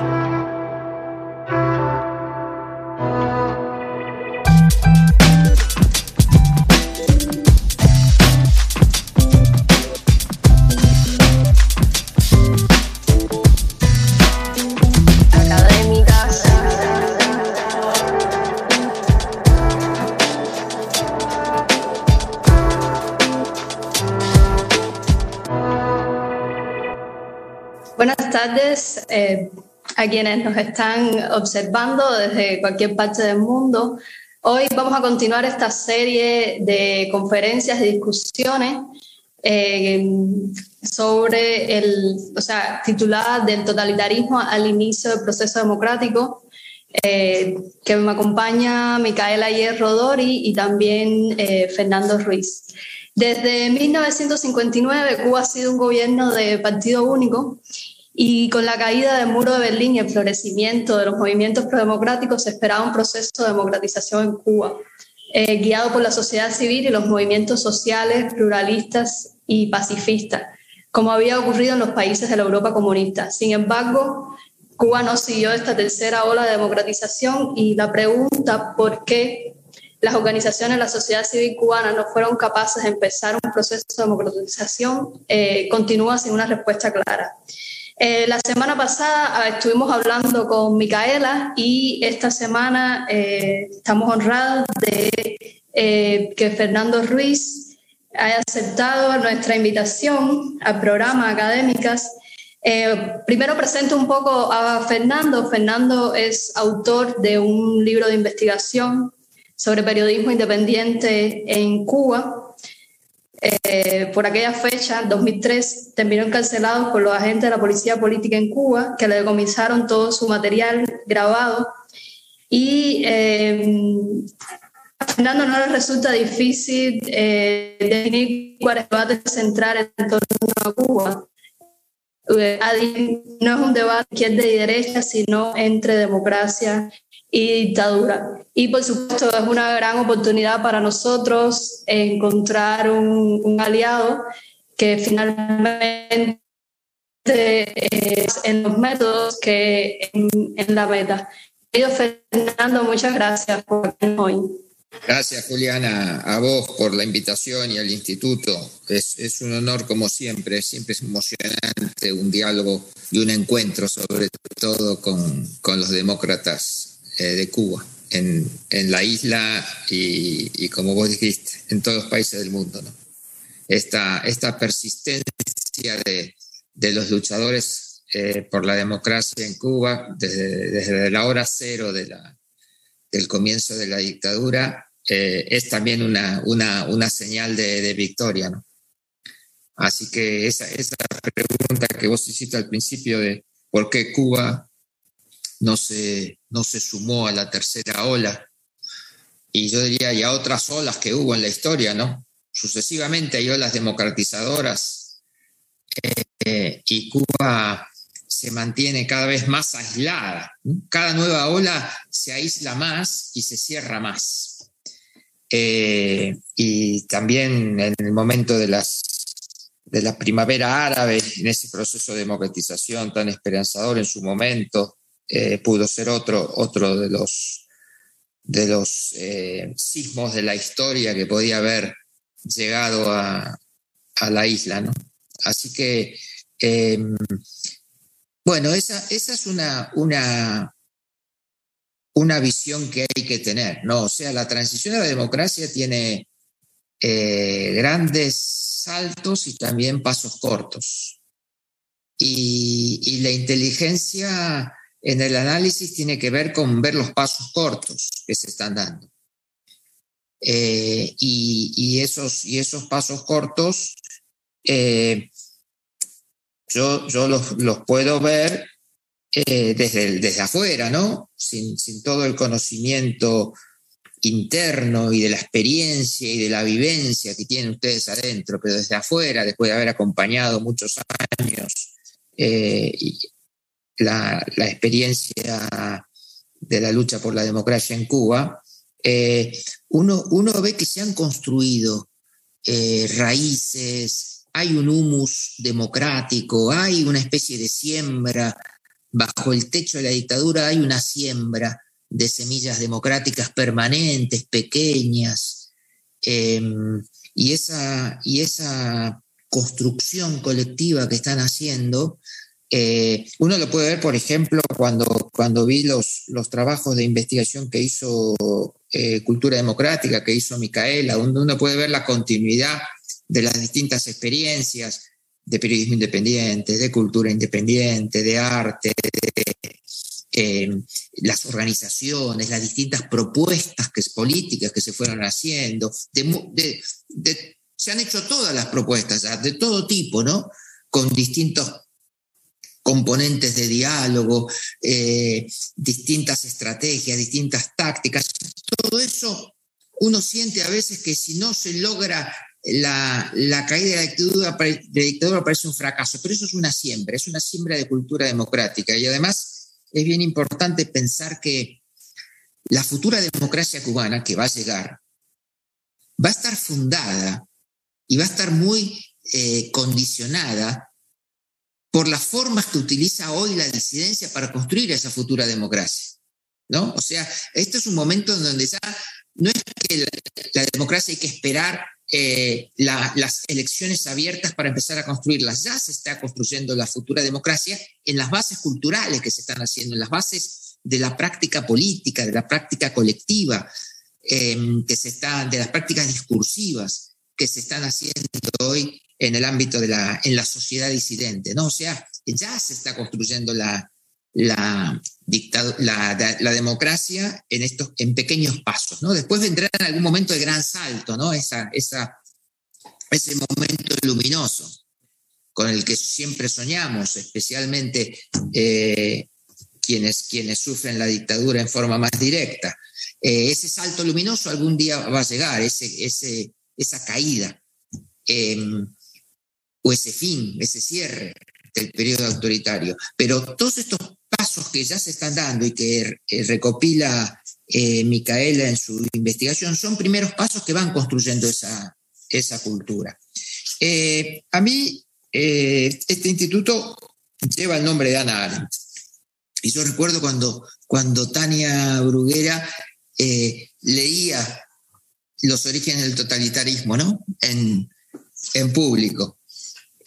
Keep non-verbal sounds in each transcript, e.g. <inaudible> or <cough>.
Eh, a quienes nos están observando desde cualquier parte del mundo. Hoy vamos a continuar esta serie de conferencias y discusiones eh, sobre el, o sea, titulada del totalitarismo al inicio del proceso democrático, eh, que me acompaña Micaela Hierro Dori y también Fernando Ruiz. Desde 1959 Cuba ha sido un gobierno de partido único y con la caída del muro de Berlín y el florecimiento de los movimientos prodemocráticos se esperaba un proceso de democratización en Cuba, eh, guiado por la sociedad civil y los movimientos sociales, pluralistas y pacifistas, como había ocurrido en los países de la Europa comunista. Sin embargo, Cuba no siguió esta tercera ola de democratización y la pregunta por qué las organizaciones de la sociedad civil cubana no fueron capaces de empezar un proceso de democratización eh, continúa sin una respuesta clara. Eh, la semana pasada ah, estuvimos hablando con Micaela y esta semana eh, estamos honrados de eh, que Fernando Ruiz haya aceptado nuestra invitación al programa Académicas. primero presento un poco a Fernando. Fernando es autor de un libro de investigación sobre periodismo independiente en Cuba eh, por aquella fecha, 2003, terminó encarcelado por los agentes de la policía política en Cuba, que le decomisaron todo su material grabado. Y eh, a Fernando no le resulta difícil eh, definir cuál es el debate central en torno a Cuba. No es un debate izquierda y derecha, sino entre democracia y dictadura. Y por supuesto es una gran oportunidad para nosotros encontrar un, aliado que finalmente es en los métodos que en, la meta. Querido Fernando, muchas gracias por hoy. Gracias, Juliana, a vos por la invitación y al instituto. Es, es, un honor, como siempre, siempre es emocionante un diálogo y un encuentro, sobre todo con, con los demócratas eh, de Cuba en, en la isla y, como vos dijiste, en todos los países del mundo. Esta, esta persistencia de, de los luchadores eh, por la democracia en Cuba desde, desde la hora cero del comienzo de la dictadura eh, es también una, una, una señal de, de, victoria. Así que esa, esa pregunta que vos hiciste al principio de por qué Cuba no se, no se sumó a la tercera ola. Y yo diría, y a otras olas que hubo en la historia, ¿no? Sucesivamente hay olas democratizadoras eh, y Cuba se mantiene cada vez más aislada. Cada nueva ola se aísla más y se cierra más. Eh, y también en el momento de, las, de la primavera árabe, en ese proceso de democratización tan esperanzador en su momento, eh, pudo ser otro, otro de los, de los eh, sismos de la historia que podía haber llegado a, la isla. ¿no? Así que, em, bueno, esa, esa es una, una, una visión que hay que tener, ¿no? O sea, la transición a la democracia tiene eh, grandes saltos y también pasos cortos. Y, y la inteligencia en el análisis tiene que ver con ver los pasos cortos que se están dando. Eh, y, esos, y esos pasos cortos, eh, yo, yo los, puedo ver eh, desde, desde afuera, ¿no? Sin, todo el conocimiento interno y de la experiencia y de la vivencia que tienen ustedes adentro, pero desde afuera, después de haber acompañado muchos años la, experiencia de la lucha por la democracia en Cuba, eh, uno, uno, ve que se han construido eh, raíces, hay un humus democrático, hay una especie de siembra. Bajo el techo de la dictadura hay una siembra de semillas democráticas permanentes, pequeñas, em, y, esa, y esa construcción colectiva que están haciendo, eh, uno lo puede ver, por ejemplo, cuando, cuando vi los, los trabajos de investigación que hizo eh, Cultura Democrática, que hizo Micaela, donde uno puede ver la continuidad de las distintas experiencias de periodismo independiente, de cultura independiente, de arte, de, eh, las organizaciones, las distintas propuestas que, políticas que se fueron haciendo. se han hecho todas las propuestas, de todo tipo, ¿no? Con distintos componentes de diálogo, eh, distintas estrategias, distintas tácticas. Todo eso uno siente a veces que si no se logra la, caída de la, dictadura, parece un fracaso, pero eso es una siembra, es una siembra de cultura democrática. Y además es bien importante pensar que la futura democracia cubana que va a llegar va a estar fundada y va a estar muy eh, condicionada por las formas que utiliza hoy la disidencia para construir esa futura democracia. ¿no? O sea, este es un momento en donde ya no es que la democracia hay que esperar eh, las elecciones abiertas para empezar a construirlas. Ya se está construyendo la futura democracia en las bases culturales que se están haciendo, en las bases de la práctica política, de la práctica colectiva, em, que se está, de las prácticas discursivas que se están haciendo hoy en el ámbito de la, en la sociedad disidente, ¿no? O sea, ya se está construyendo la, la, la, democracia en, estos, en pequeños pasos. ¿no? Después vendrá en algún momento el gran salto, ¿no? esa, esa, ese momento luminoso con el que siempre soñamos, especialmente eh, quienes, quienes sufren la dictadura en forma más directa. Eh, ese salto luminoso algún día va a llegar, ese, ese, esa caída, em, o ese fin, ese cierre del periodo autoritario. Pero todos estos pasos que ya se están dando y que eh, recopila eh, Micaela en su investigación son primeros pasos que van construyendo esa, esa cultura. Eh, a mí, este instituto lleva el nombre de Ana Arendt. Y yo recuerdo cuando, cuando Tania Bruguera leía los orígenes del totalitarismo ¿no? en, en público.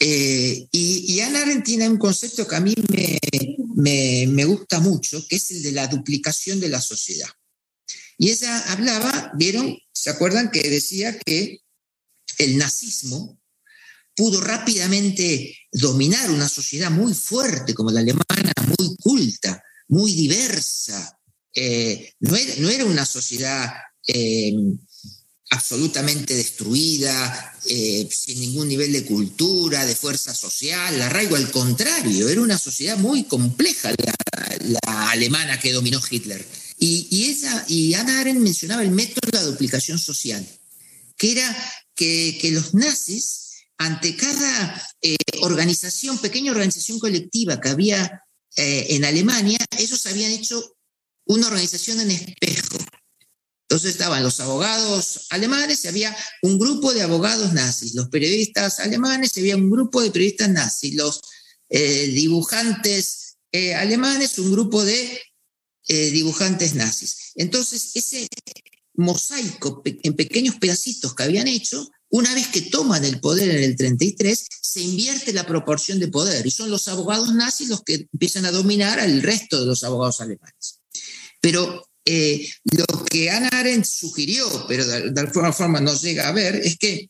Y, y, Ana Arendt tiene un concepto que a mí me, me, gusta mucho, que es el de la duplicación de la sociedad. Y ella hablaba, vieron, ¿se acuerdan que decía que el nazismo pudo rápidamente dominar una sociedad muy fuerte como la alemana, muy culta, muy diversa? Eh, no, era, una sociedad eh, absolutamente destruida, eh, sin ningún nivel de cultura, de fuerza social, la arraigo al contrario, era una sociedad muy compleja la, alemana que dominó Hitler. Y, y, esa, y Ana Arendt mencionaba el método de la duplicación social, que era que, los nazis, ante cada eh, organización, pequeña organización colectiva que había eh, en Alemania, ellos habían hecho una organización en espejo entonces estaban los abogados alemanes y había un grupo de abogados nazis, los periodistas alemanes y había un grupo de periodistas nazis, los eh, dibujantes eh, alemanes, un grupo de eh, dibujantes nazis. Entonces, ese mosaico en pequeños pedacitos que habían hecho, una vez que toman el poder en el 33, se invierte la proporción de poder y son los abogados nazis los que empiezan a dominar al resto de los abogados alemanes. Pero eh, lo que Ana Arendt sugirió, pero de, alguna forma no llega a ver, es que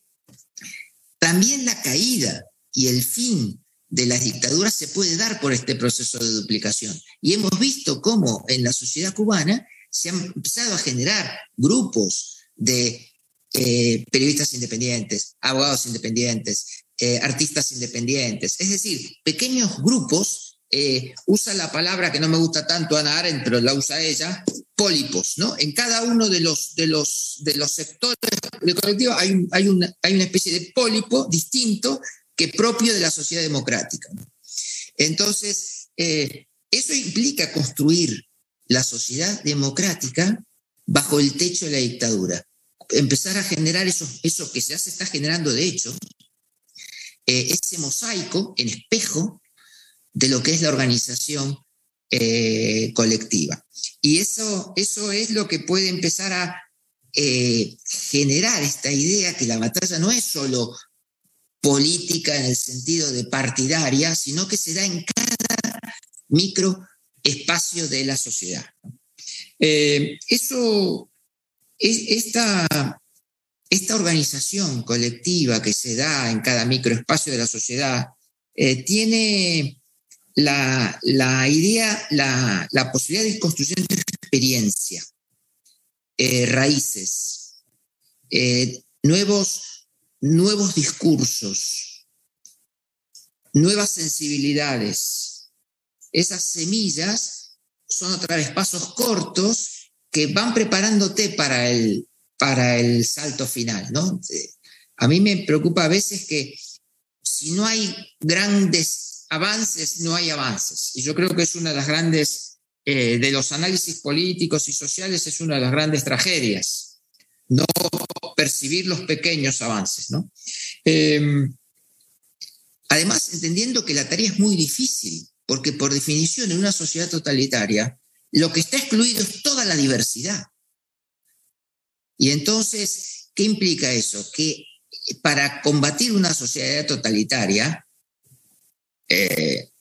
también la caída y el fin de las dictaduras se puede dar por este proceso de duplicación. Y hemos visto cómo en la sociedad cubana se han empezado a generar grupos de eh, periodistas independientes, abogados independientes, eh, artistas independientes, es decir, pequeños grupos eh, usa la palabra que no me gusta tanto Ana Arendt, pero la usa ella, pólipos, ¿no? En cada uno de los, de los, de los sectores del colectivo hay, hay, una, hay una especie de pólipo distinto que propio de la sociedad democrática. Entonces, eh, eso implica construir la sociedad democrática bajo el techo de la dictadura. Empezar a generar eso, eso que ya se está generando de hecho, eh, ese mosaico en espejo de lo que es la organización colectiva. Y eso, eso es lo que puede empezar a generar esta idea que la batalla no es solo política en el sentido de partidaria, sino que se da en cada micro espacio de la sociedad. Eh, eso, esta, esta organización colectiva que se da en cada microespacio de la sociedad eh, tiene la, idea, la, posibilidad de ir construyendo experiencia, eh, raíces, nuevos nuevos discursos, nuevas sensibilidades. Esas semillas son otra vez pasos cortos que van preparándote para el, para el salto final. ¿no? A mí me preocupa a veces que si no hay grandes avances, no hay avances. Y yo creo que es una de las grandes, eh, de los análisis políticos y sociales, es una de las grandes tragedias no percibir los pequeños avances. ¿no? Em, además, entendiendo que la tarea es muy difícil, porque por definición en una sociedad totalitaria, lo que está excluido es toda la diversidad. Y entonces, ¿qué implica eso? Que para combatir una sociedad totalitaria, eh,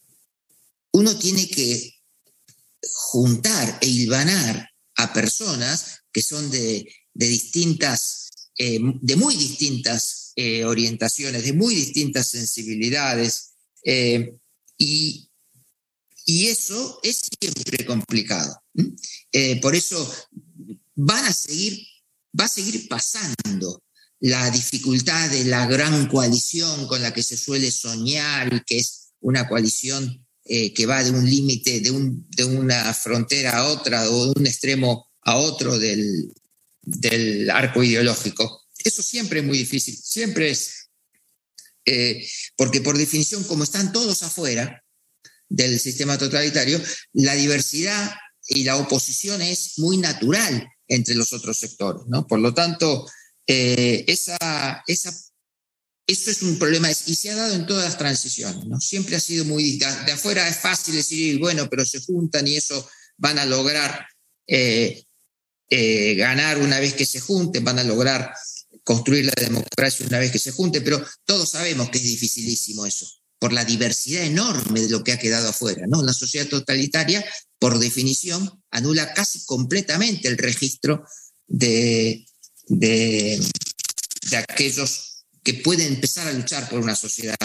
uno tiene que juntar e hilvanar a personas que son de de distintas, eh, de muy distintas eh, orientaciones, de muy distintas sensibilidades, eh, y, eso es siempre complicado. por eso van a seguir, va a seguir pasando la dificultad de la gran coalición con la que se suele soñar y que es una coalición que va de un límite, de, de, una frontera a otra o de un extremo a otro del, del arco ideológico. Eso siempre es muy difícil, siempre es, eh, porque por definición, como están todos afuera del sistema totalitario, la diversidad y la oposición es muy natural entre los otros sectores. ¿no? Por lo tanto, eh, esa, esa, eso es un problema y se ha dado en todas las transiciones. ¿no? Siempre ha sido muy... De, afuera es fácil decir, bueno, pero se juntan y eso van a lograr eh, eh, ganar una vez que se junten, van a lograr construir la democracia una vez que se junten, pero todos sabemos que es dificilísimo eso, por la diversidad enorme de lo que ha quedado afuera. ¿no? Una sociedad totalitaria, por definición, anula casi completamente el registro de, de, aquellos que pueden empezar a luchar por una sociedad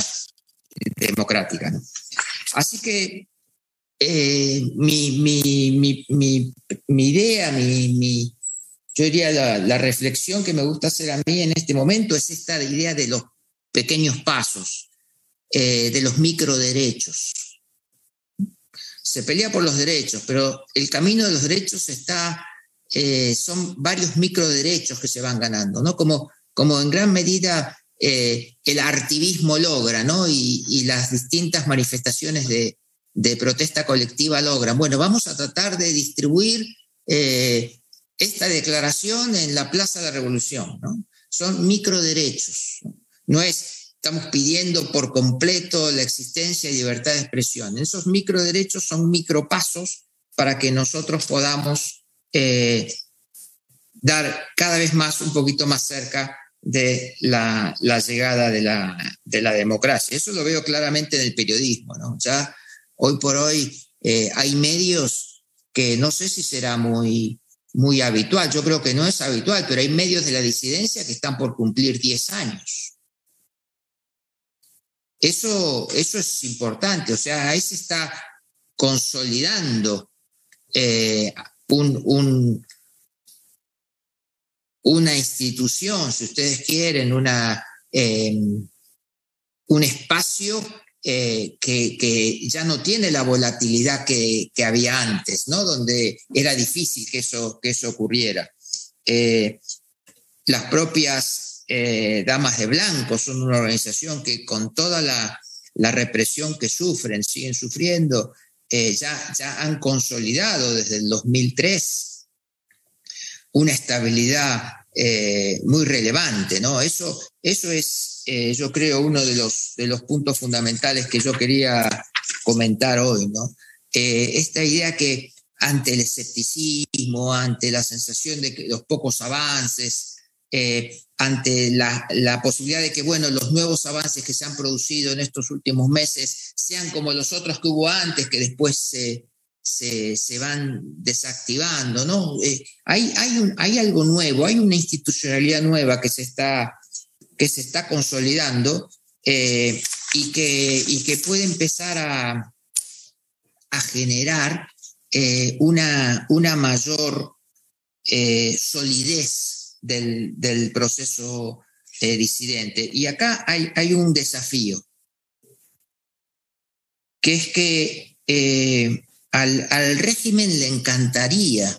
democrática. Así que eh, mi, idea, mi, yo diría la, reflexión que me gusta hacer a mí en este momento es esta idea de los pequeños pasos, eh, de los microderechos. Se pelea por los derechos, pero el camino de los derechos está, eh, son varios microderechos que se van ganando, ¿no? Como, como en gran medida el artivismo logra, ¿no? y las distintas manifestaciones de, de protesta colectiva logran. Bueno, vamos a tratar de distribuir eh, esta declaración en la Plaza de la Revolución. ¿no? Son microderechos. ¿no? es, estamos pidiendo por completo la existencia y libertad de expresión. Esos microderechos son micropasos para que nosotros podamos eh, dar cada vez más, un poquito más cerca de la, llegada de la, de la, democracia. Eso lo veo claramente en el periodismo. ¿no? Ya Hoy por hoy eh, hay medios que no sé si será muy, muy habitual, yo creo que no es habitual, pero hay medios de la disidencia que están por cumplir 10 años. Eso, eso es importante, o sea, ahí se está consolidando eh, un, una institución, si ustedes quieren, una, eh, un espacio eh, que, ya no tiene la volatilidad que, había antes, ¿no? donde era difícil que eso, que eso ocurriera. Eh, las propias eh, Damas de Blanco son una organización que con toda la, represión que sufren, siguen sufriendo, ya, ya han consolidado desde el 2003 una estabilidad muy relevante. ¿no? Eso, eso es eh, yo creo, uno de los, de los puntos fundamentales que yo quería comentar hoy, ¿no? eh, esta idea que ante el escepticismo, ante la sensación de que los pocos avances, eh, ante la, posibilidad de que, bueno, los nuevos avances que se han producido en estos últimos meses sean como los otros que hubo antes, que después se, se, van desactivando, ¿no? Eh, hay, hay, hay, algo nuevo, hay una institucionalidad nueva que se está, que se está consolidando eh, y, que, y que puede empezar a, a generar eh, una, una mayor solidez del, del proceso disidente. Y acá hay, hay, un desafío, que es que al, régimen le encantaría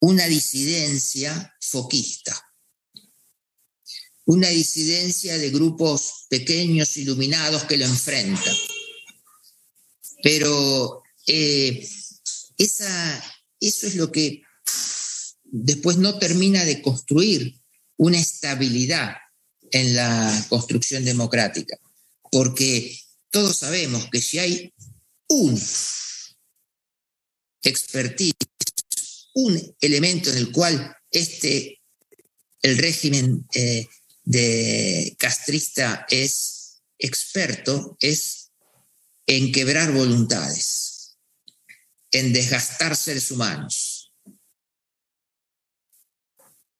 una disidencia foquista, una disidencia de grupos pequeños, iluminados que lo enfrentan. Pero eh, eso es lo que después no termina de construir una estabilidad en la construcción democrática, porque todos sabemos que si hay un expertise, un elemento en el cual este, el régimen eh, de castrista es experto, es en quebrar voluntades, en desgastar seres humanos,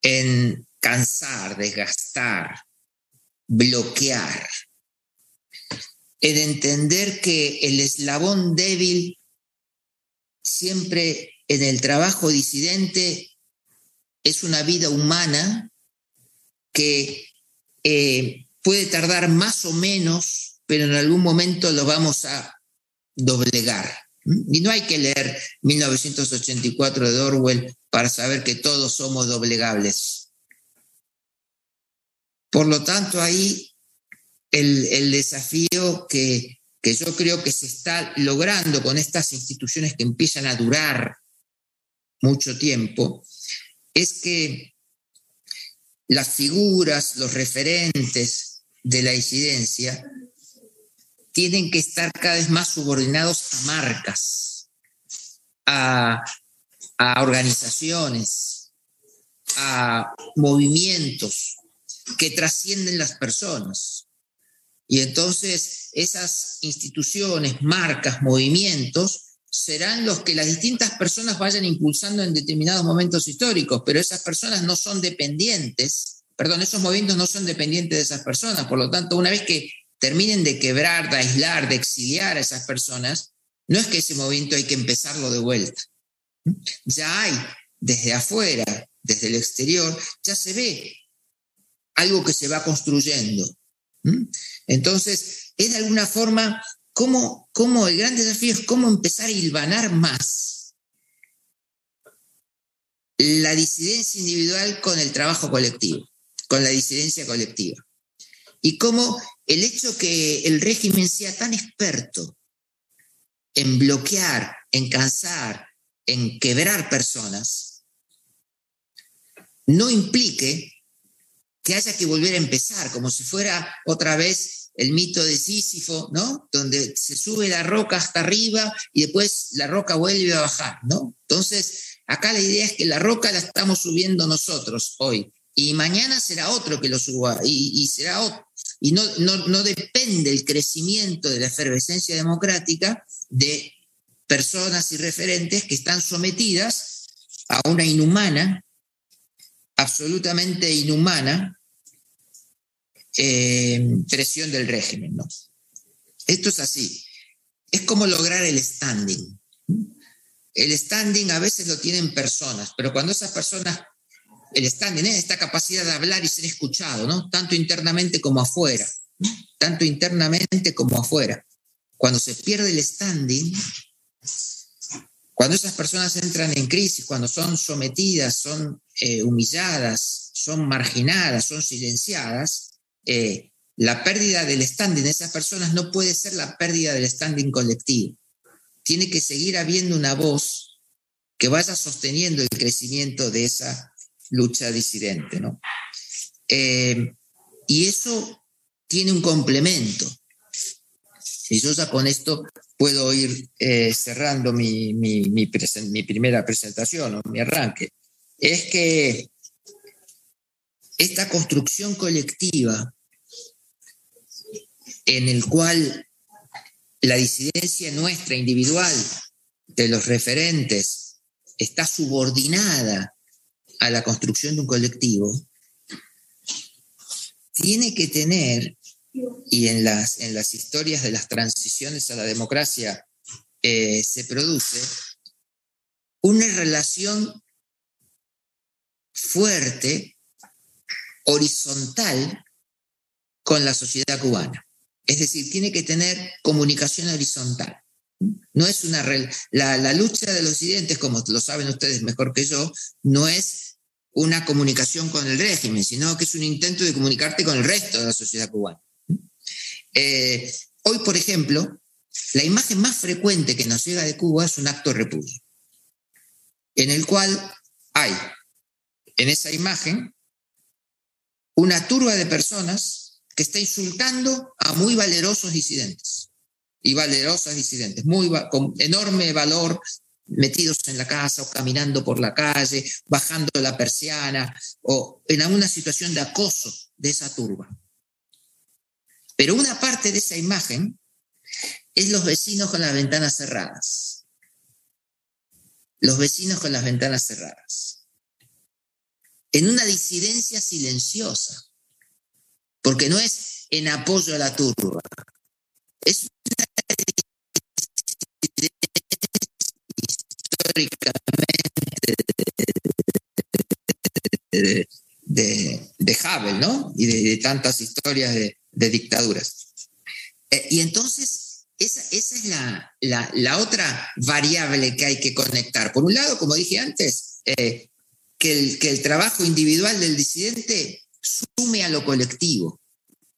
en cansar, desgastar, bloquear, en entender que el eslabón débil siempre en el trabajo disidente es una vida humana que eh, puede tardar más o menos, pero en algún momento lo vamos a doblegar. Y no hay que leer 1984 de Orwell para saber que todos somos doblegables. Por lo tanto, ahí el, desafío que, yo creo que se está logrando con estas instituciones que empiezan a durar mucho tiempo, es que las figuras, los referentes de la disidencia tienen que estar cada vez más subordinados a marcas, a organizaciones, a movimientos que trascienden las personas. Y entonces esas instituciones, marcas, movimientos, serán los que las distintas personas vayan impulsando en determinados momentos históricos, pero esas personas no son dependientes, perdón, esos movimientos no son dependientes de esas personas, por lo tanto, una vez que terminen de quebrar, de aislar, de exiliar a esas personas, no es que ese movimiento hay que empezarlo de vuelta. Ya hay desde afuera, desde el exterior, ya se ve algo que se va construyendo. Entonces, es de alguna forma cómo, el gran desafío es cómo empezar a hilvanar más la disidencia individual con el trabajo colectivo, con la disidencia colectiva. Y cómo el hecho que el régimen sea tan experto en bloquear, en cansar, en quebrar personas, no implique que haya que volver a empezar, como si fuera otra vez el mito de Sísifo, ¿no? Donde se sube la roca hasta arriba y después la roca vuelve a bajar, ¿no? Entonces, acá la idea es que la roca la estamos subiendo nosotros hoy y mañana será otro que lo suba y, será. Y no, no, no depende el crecimiento de la efervescencia democrática de personas y referentes que están sometidas a una inhumana, absolutamente inhumana eh, presión del régimen. ¿no? Esto es así. Es como lograr el standing. El standing a veces lo tienen personas, pero cuando esas personas, el standing es esta capacidad de hablar y ser escuchado, ¿no? Tanto internamente como afuera, tanto internamente como afuera. Cuando se pierde el standing, cuando esas personas entran en crisis, cuando son sometidas, son eh, humilladas, son marginadas, son silenciadas, eh, la pérdida del standing de esas personas no puede ser la pérdida del standing colectivo. Tiene que seguir habiendo una voz que vaya sosteniendo el crecimiento de esa lucha disidente. ¿no? Eh, y eso tiene un complemento. Y yo ya con esto puedo ir eh, cerrando mi, mi, primera presentación o mi arranque. Es que esta construcción colectiva en el cual la disidencia nuestra individual de los referentes está subordinada a la construcción de un colectivo, tiene que tener y en las, en las historias de las transiciones a la democracia eh, se produce una relación fuerte, horizontal, con la sociedad cubana. Es decir, tiene que tener comunicación horizontal. No es una la, la lucha de los disidentes, como lo saben ustedes mejor que yo, no es una comunicación con el régimen, sino que es un intento de comunicarte con el resto de la sociedad cubana. Eh, hoy, por ejemplo, la imagen más frecuente que nos llega de Cuba es un acto de repudio, en el cual hay en esa imagen una turba de personas que está insultando a muy valerosos disidentes y valerosas disidentes, muy, con enorme valor, metidos en la casa o caminando por la calle, bajando la persiana o en alguna situación de acoso de esa turba. Pero una parte de esa imagen es los vecinos con las ventanas cerradas. Los vecinos con las ventanas cerradas. En una disidencia silenciosa. Porque no es en apoyo a la turba. Es una históricamente de, de, de, Havel, ¿no? Y de tantas historias de, de dictaduras. Eh, y entonces, esa, es la, otra variable que hay que conectar. Por un lado, como dije antes, eh, que, el, que el trabajo individual del disidente sume a lo colectivo.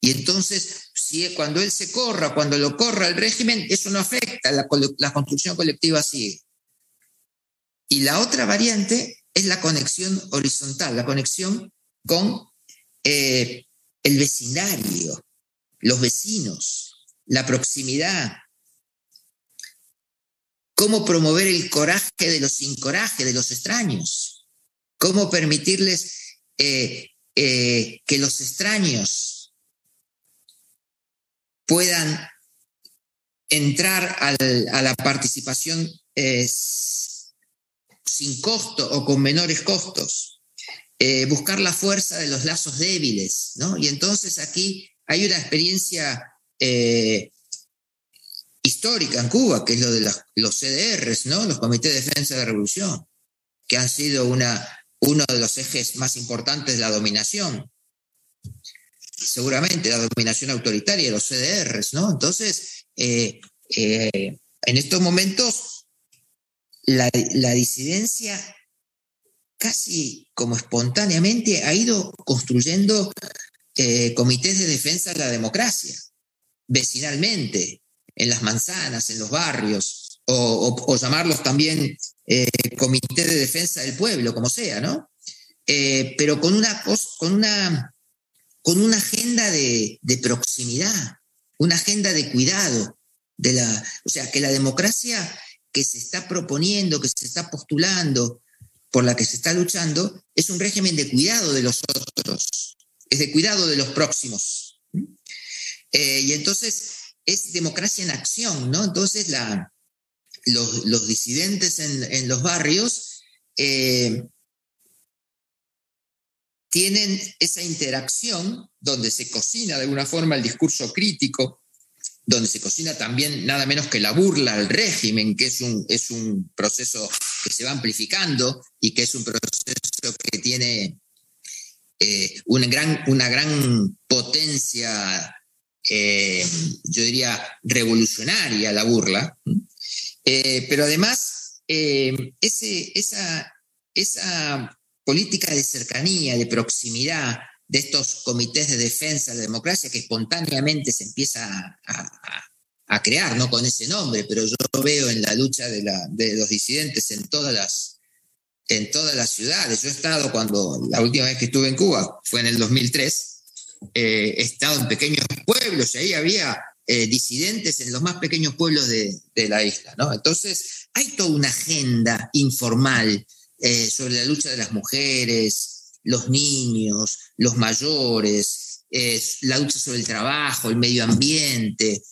Y entonces, si, cuando él se corra, cuando lo corra el régimen, eso no afecta, la, la construcción colectiva sigue. Y la otra variante es la conexión horizontal, la conexión con eh, el vecindario, los vecinos, la proximidad, cómo promover el coraje de los sin coraje, de los extraños, cómo permitirles eh, eh, que los extraños puedan entrar a la participación eh, sin costo o con menores costos, buscar la fuerza de los lazos débiles, ¿no? Y entonces aquí hay una experiencia eh, histórica en Cuba, que es lo de los CDRs, ¿no? los Comités de Defensa de la Revolución, que han sido una, uno de los ejes más importantes de la dominación. Seguramente la dominación autoritaria los CDRs, ¿no? Entonces, eh, eh, en estos momentos, la, la disidencia casi como espontáneamente ha ido construyendo eh, comités de defensa de la democracia, vecinalmente, en las manzanas, en los barrios, o, llamarlos también eh, comité de defensa del pueblo, como sea, ¿no? Eh, pero con una, con una, con una agenda de, de, proximidad, una agenda de cuidado, de la, o sea, que la democracia que se está proponiendo, que se está postulando, por la que se está luchando, es un régimen de cuidado de los otros, es de cuidado de los próximos. Eh, y entonces es democracia en acción, ¿no? Entonces la, los, disidentes en, los barrios eh, tienen esa interacción donde se cocina de alguna forma el discurso crítico, donde se cocina también nada menos que la burla al régimen, que es un, es un proceso que se va amplificando y que es un proceso que tiene eh, una, gran, una gran potencia, eh, yo diría, revolucionaria la burla, eh, pero además ese, esa, esa política de cercanía, de proximidad de estos comités de defensa de la democracia que espontáneamente se empieza a, crear, no con ese nombre, pero yo veo en la lucha de, la, de los disidentes en todas las en todas las ciudades. Yo he estado cuando la última vez que estuve en Cuba fue en el 2003. Eh, he estado en pequeños pueblos y ahí había disidentes en los más pequeños pueblos de, la isla. Entonces, hay toda una agenda informal sobre la lucha de las mujeres, los niños, los mayores, la lucha sobre el trabajo, el medio ambiente,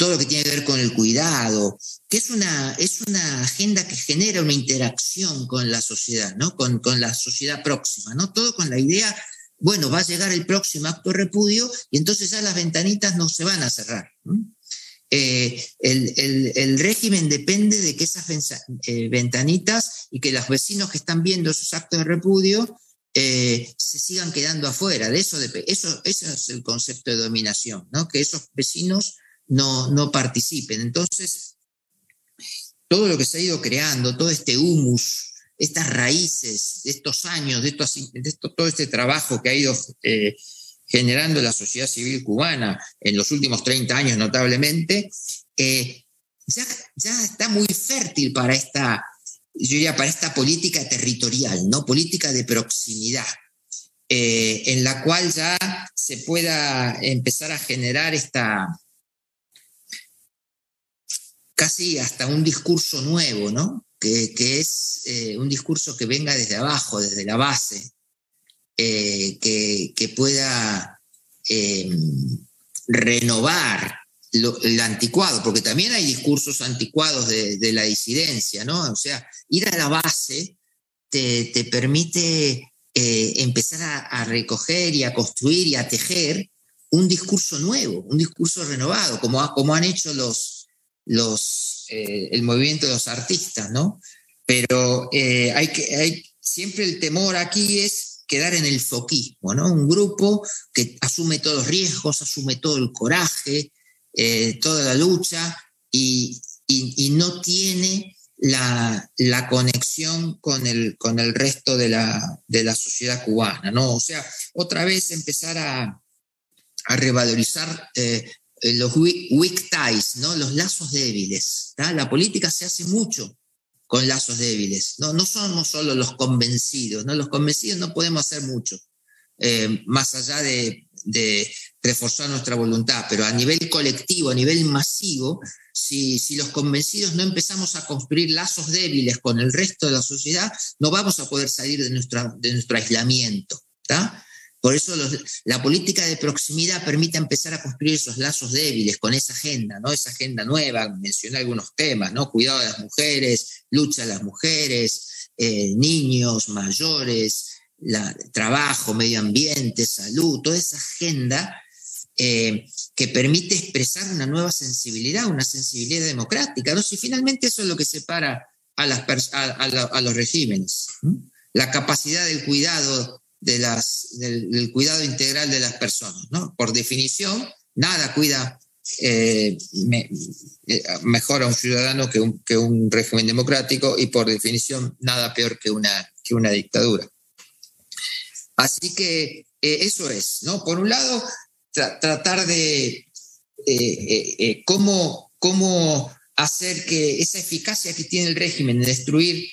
todo lo que tiene que ver con el cuidado, que es una, es una agenda que genera una interacción con la sociedad, ¿no? con, con la sociedad próxima, ¿no? todo con la idea, bueno, va a llegar el próximo acto de repudio y entonces ya las ventanitas no se van a cerrar. Eh, el, el, régimen depende de que esas eh, ventanitas y que los vecinos que están viendo esos actos de repudio eh, se sigan quedando afuera. De eso, eso, eso es el concepto de dominación, ¿no? que esos vecinos no, no participen. Entonces, todo lo que se ha ido creando, todo este humus, estas raíces estos años, de, de todo este trabajo que ha ido eh, generando la sociedad civil cubana en los últimos 30 años notablemente, eh, ya, ya, está muy fértil para esta, yo diría, para esta política territorial, ¿no? política de proximidad. Eh, en la cual ya se pueda empezar a generar esta, casi hasta un discurso nuevo, ¿no? Que, es eh, un discurso que venga desde abajo, desde la base, eh, que, pueda em, renovar el anticuado, porque también hay discursos anticuados de, la disidencia, ¿no? O sea, ir a la base te, permite eh, empezar a, recoger y a construir y a tejer un discurso nuevo, un discurso renovado, como, como han hecho los, los, eh, el movimiento de los artistas, ¿no? Pero eh, hay que, hay, siempre el temor aquí es quedar en el foquismo, ¿no? Un grupo que asume todos los riesgos, asume todo el coraje, eh, toda la lucha y, no tiene la, conexión con el, con el resto de la, de la, sociedad cubana, ¿no? O sea, otra vez empezar a, a revalorizar los weak ties, ¿no? los lazos débiles. La política se hace mucho con lazos débiles. No, no somos solo los convencidos, ¿no? los convencidos no podemos hacer mucho, eh, más allá de, reforzar nuestra voluntad, pero a nivel colectivo, a nivel masivo, si, si, los convencidos no empezamos a construir lazos débiles con el resto de la sociedad, no vamos a poder salir de, nuestra, de nuestro aislamiento. ¿está? Por eso la política de proximidad permite empezar a construir esos lazos débiles con esa agenda, ¿no? Esa agenda nueva, mencioné algunos temas, ¿no? Cuidado de las mujeres, lucha de las mujeres, eh, niños, mayores, trabajo, medio ambiente, salud, toda esa agenda eh, que permite expresar una nueva sensibilidad, una sensibilidad democrática, ¿no? Si finalmente eso es lo que separa a, los regímenes, la capacidad del cuidado de las, del, cuidado integral de las personas. ¿no? Por definición, nada cuida eh, eh, mejor a un ciudadano que un, régimen democrático y por definición nada peor que una, que una dictadura. Así que eh, eso es, ¿no? Por un lado, tratar de cómo, cómo hacer que esa eficacia que tiene el régimen en destruir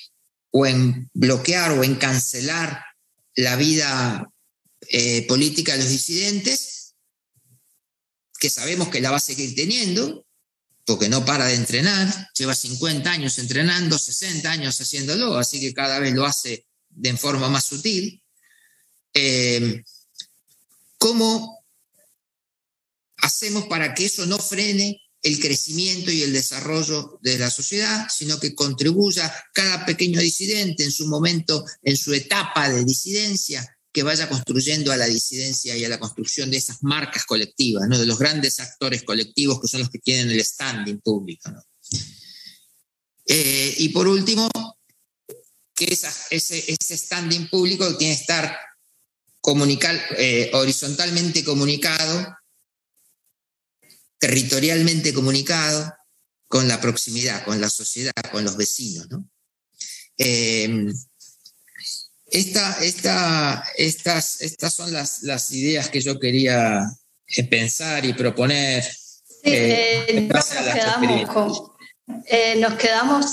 o en bloquear o en cancelar la vida eh, política de los disidentes, que sabemos que la va a seguir teniendo, porque no para de entrenar, lleva 50 años entrenando, 60 años haciéndolo, así que cada vez lo hace de forma más sutil. Eh, ¿Cómo hacemos para que eso no frene el crecimiento y el desarrollo de la sociedad, sino que contribuya cada pequeño disidente en su momento, en su etapa de disidencia, que vaya construyendo a la disidencia y a la construcción de esas marcas colectivas, de los grandes actores colectivos que son los que tienen el standing público. Eh, y por último, que ese, standing público tiene que estar eh, horizontalmente comunicado territorialmente comunicado con la proximidad, con la sociedad, con los vecinos. Em, estas, estas son las, las, ideas que yo quería eh, pensar y proponer. Eh, nos, quedamos con, eh, nos quedamos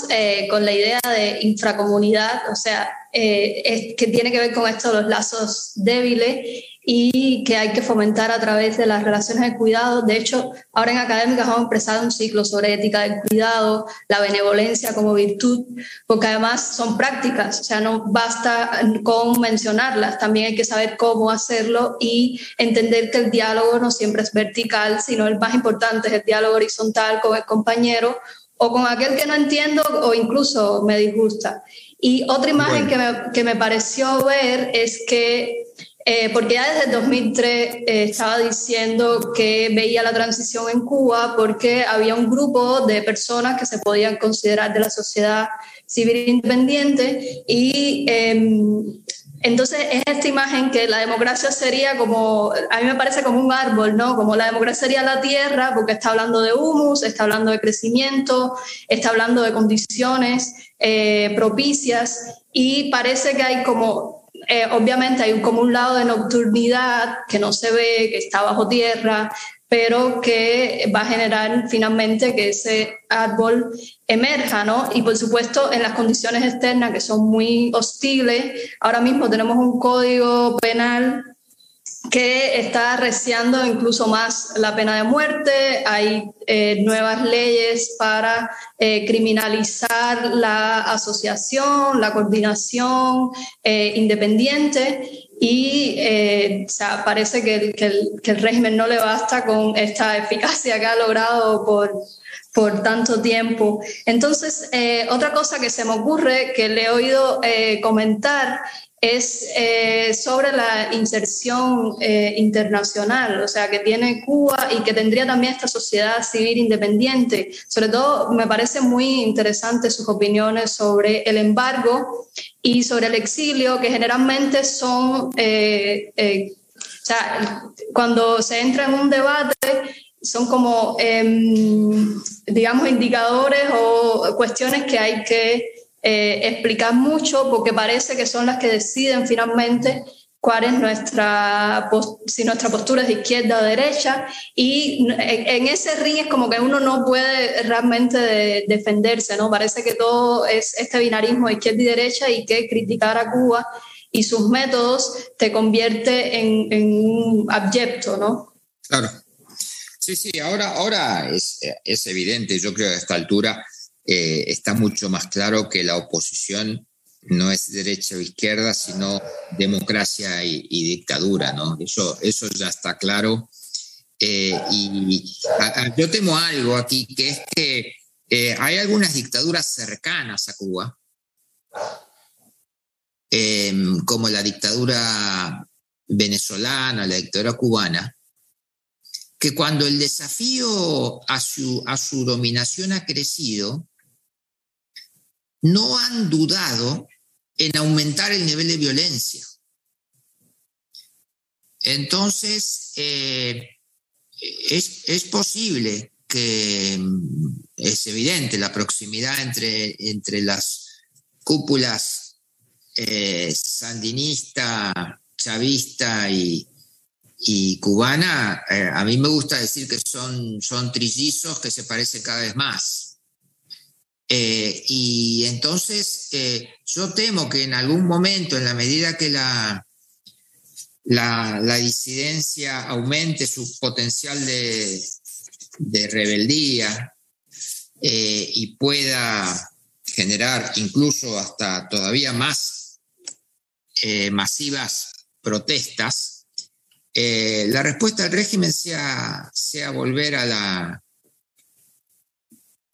con la idea de infracomunidad, o sea, que tiene que ver con esto, los lazos débiles y que hay que fomentar a través de las relaciones de cuidado. De hecho, ahora en Académicas vamos a empezar un ciclo sobre ética del cuidado, la benevolencia como virtud, porque además son prácticas, o sea, no basta con mencionarlas, también hay que saber cómo hacerlo y entender que el diálogo no siempre es vertical, sino el más importante es el diálogo horizontal con el compañero o con aquel que no entiendo o incluso me disgusta. Y otra imagen que, me, que me pareció ver es que eh, porque ya desde el 2003 eh, estaba diciendo que veía la transición en Cuba porque había un grupo de personas que se podían considerar de la sociedad civil independiente y em, entonces es esta imagen que la democracia sería como, a mí me parece como un árbol, ¿no? Como la democracia sería la tierra porque está hablando de humus, está hablando de crecimiento, está hablando de condiciones eh, propicias y parece que hay como eh, obviamente hay como un lado de nocturnidad que no se ve, que está bajo tierra, pero que va a generar finalmente que ese árbol emerja, ¿no? Y por supuesto en las condiciones externas que son muy hostiles, ahora mismo tenemos un código penal que está arreciando incluso más la pena de muerte. Hay eh, nuevas leyes para eh, criminalizar la asociación, la coordinación eh, independiente y o sea, parece que, que, el, que, el, régimen no le basta con esta <laughs> eficacia que ha logrado por, por tanto tiempo. Entonces, otra cosa que se me ocurre, que le he oído comentar, es eh, sobre la inserción eh, internacional, o sea, que tiene Cuba y que tendría también esta sociedad civil independiente. Sobre todo, me parece muy interesante sus opiniones sobre el embargo y sobre el exilio, que generalmente son, eh, o sea, cuando se entra en un debate, son como, em, digamos, indicadores o cuestiones que hay que eh, explicar mucho porque parece que son las que deciden finalmente cuál es nuestra, si nuestra postura es de izquierda o derecha, y en, ese ring es como que uno no puede realmente defenderse, ¿no? Parece que todo es este binarismo de izquierda y derecha y que criticar a Cuba y sus métodos te convierte en, un abyecto, ¿no? Claro. Sí, sí, ahora, ahora es, es evidente, yo creo a esta altura, eh, está mucho más claro que la oposición no es derecha o izquierda, sino democracia y, dictadura, ¿no? Eso, eso ya está claro. Eh, y yo temo algo aquí, que es que eh, hay algunas dictaduras cercanas a Cuba, em, como la dictadura venezolana, la dictadura cubana, que cuando el desafío a su, a su dominación ha crecido, no han dudado en aumentar el nivel de violencia. Entonces, eh, es, posible que, mm, es evidente, la proximidad entre, entre las cúpulas eh, sandinista, chavista y, cubana, eh, a mí me gusta decir que son, son trillizos que se parecen cada vez más. Eh, y entonces eh, yo temo que en algún momento, en la medida que la, la, disidencia aumente su potencial de, rebeldía eh, y pueda generar incluso hasta todavía más masivas protestas, la respuesta del régimen sea, sea volver a la,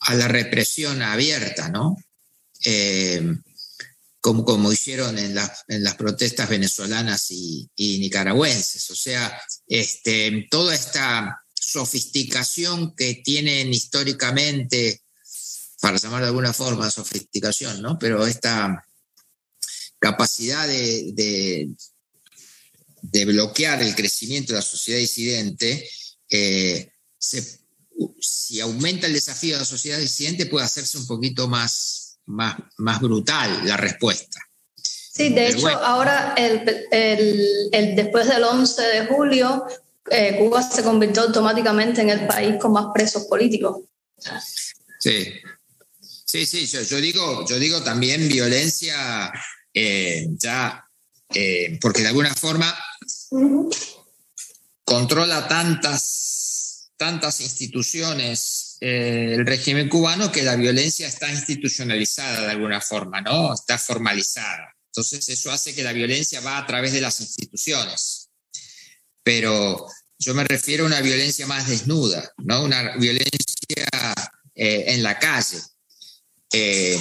a la represión abierta, ¿no? Eh, como, como hicieron en, en, las protestas venezolanas y, nicaragüenses. O sea, este, toda esta sofisticación que tienen históricamente, para llamar de alguna forma sofisticación, ¿no? Pero esta capacidad de, de, bloquear el crecimiento de la sociedad disidente eh, se, si aumenta el desafío de la sociedad disidente, puede hacerse un poquito más, más, más brutal la respuesta. Sí, de hecho, ahora, el, el, después del 11 de julio, eh, Cuba se convirtió automáticamente en el país con más presos políticos. Sí, sí, sí, yo, digo, yo digo también violencia eh, ya, eh, porque de alguna forma controla tantas, tantas instituciones eh, el régimen cubano que la violencia está institucionalizada de alguna forma, ¿no? Está formalizada. Entonces eso hace que la violencia va a través de las instituciones. Pero yo me refiero a una violencia más desnuda, ¿no? Una violencia eh, en la calle, eh,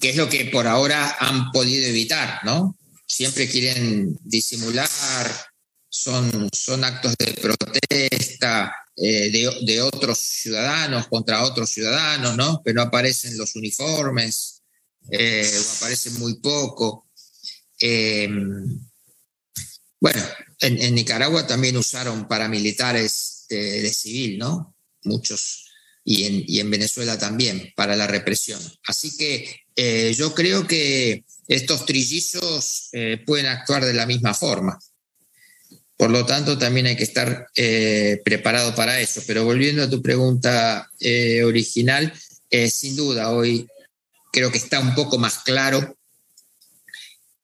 que es lo que por ahora han podido evitar, ¿no? Siempre quieren disimular, son, son actos de protesta eh, de, otros ciudadanos contra otros ciudadanos, ¿no? Que no aparecen los uniformes, o aparecen muy poco. bueno, en, Nicaragua también usaron paramilitares de, civil, ¿no? Muchos, y en, Venezuela también, para la represión. Así que eh, yo creo que estos trillizos eh, pueden actuar de la misma forma. Por lo tanto, también hay que estar eh, preparado para eso. Pero volviendo a tu pregunta original, sin duda, hoy creo que está un poco más claro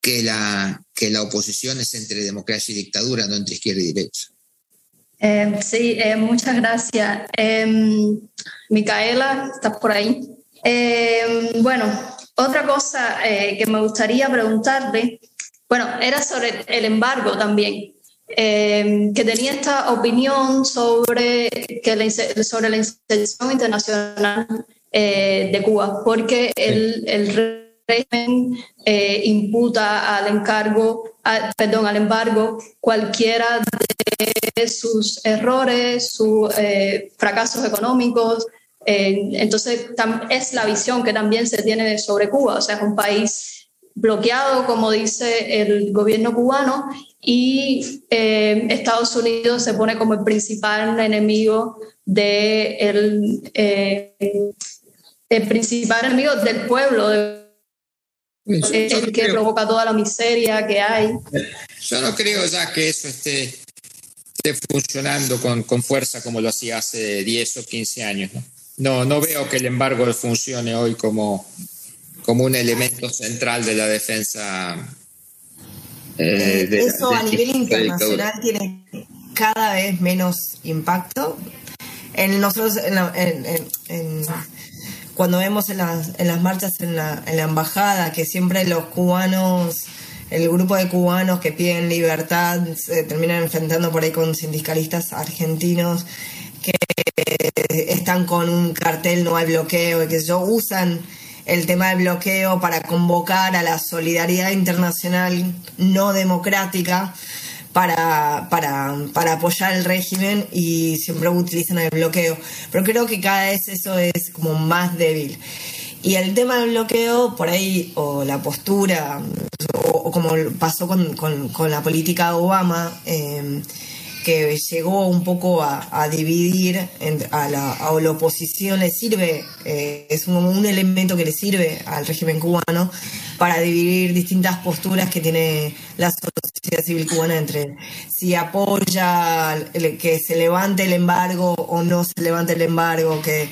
que la, que la oposición es entre democracia y dictadura, no entre izquierda y derecha. Eh, sí, eh, muchas gracias. Em, Micaela, ¿estás por ahí? Em, bueno, otra cosa eh, que me gustaría preguntarte, bueno, era sobre el embargo también, em, que tenía esta opinión sobre, que la, sobre la inserción internacional de Cuba, porque el, el régimen eh, imputa al encargo, perdón, al embargo cualquiera de sus errores, sus eh, fracasos económicos. Eh, entonces, es la visión que también se tiene sobre Cuba. O sea, es un país bloqueado, como dice el gobierno cubano, y Estados Unidos se pone como el principal enemigo de el, el principal enemigo del pueblo, de el que provoca toda la miseria que hay. Yo no creo ya que eso esté, esté funcionando con, con, fuerza como lo hacía hace 10 o 15 años. ¿no? no, veo que el embargo funcione hoy como, como un elemento central de la defensa. Eh, de, eso a nivel internacional tiene cada vez menos impacto. En nosotros, en, en cuando vemos en las, en las marchas en la, en la embajada que siempre los cubanos, el grupo de cubanos que piden libertad se terminan enfrentando por ahí con sindicalistas argentinos que están con un cartel no hay bloqueo y que yo usan el tema del bloqueo para convocar a la solidaridad internacional no democrática para, para, para apoyar el régimen y siempre utilizan el bloqueo. Pero creo que cada vez eso es como más débil. Y el tema del bloqueo, por ahí, o la postura, o, como pasó con, con, la política de Obama, eh, que llegó un poco a, dividir a, la, a, la, oposición, le sirve, eh, es un, elemento que le sirve al régimen cubano para dividir distintas posturas que tiene la sociedad civil cubana entre si apoya que se levante el embargo o no se levante el embargo, que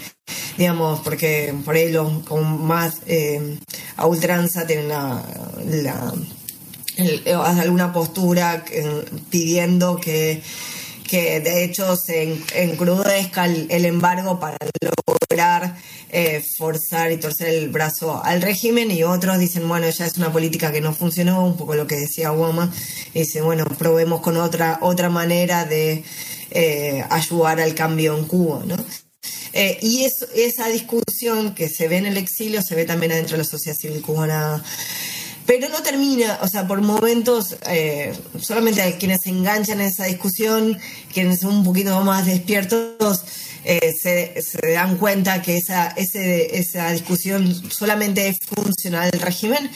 digamos, porque por ahí los con más eh, a ultranza tienen la alguna postura eh, pidiendo que, que de hecho se encrudezca el, embargo para lograr eh, forzar y torcer el brazo al régimen y otros dicen, bueno, ya es una política que no funcionó, un poco lo que decía Obama, y dice, bueno, probemos con otra, otra manera de eh, ayudar al cambio en Cuba, ¿no? y esa discusión que se ve en el exilio se ve también adentro de la sociedad civil cubana pero no termina, o sea, por momentos, eh, solamente quienes se enganchan en esa discusión, quienes son un poquito más despiertos, eh, se, dan cuenta que esa, ese, esa discusión solamente es funcional del régimen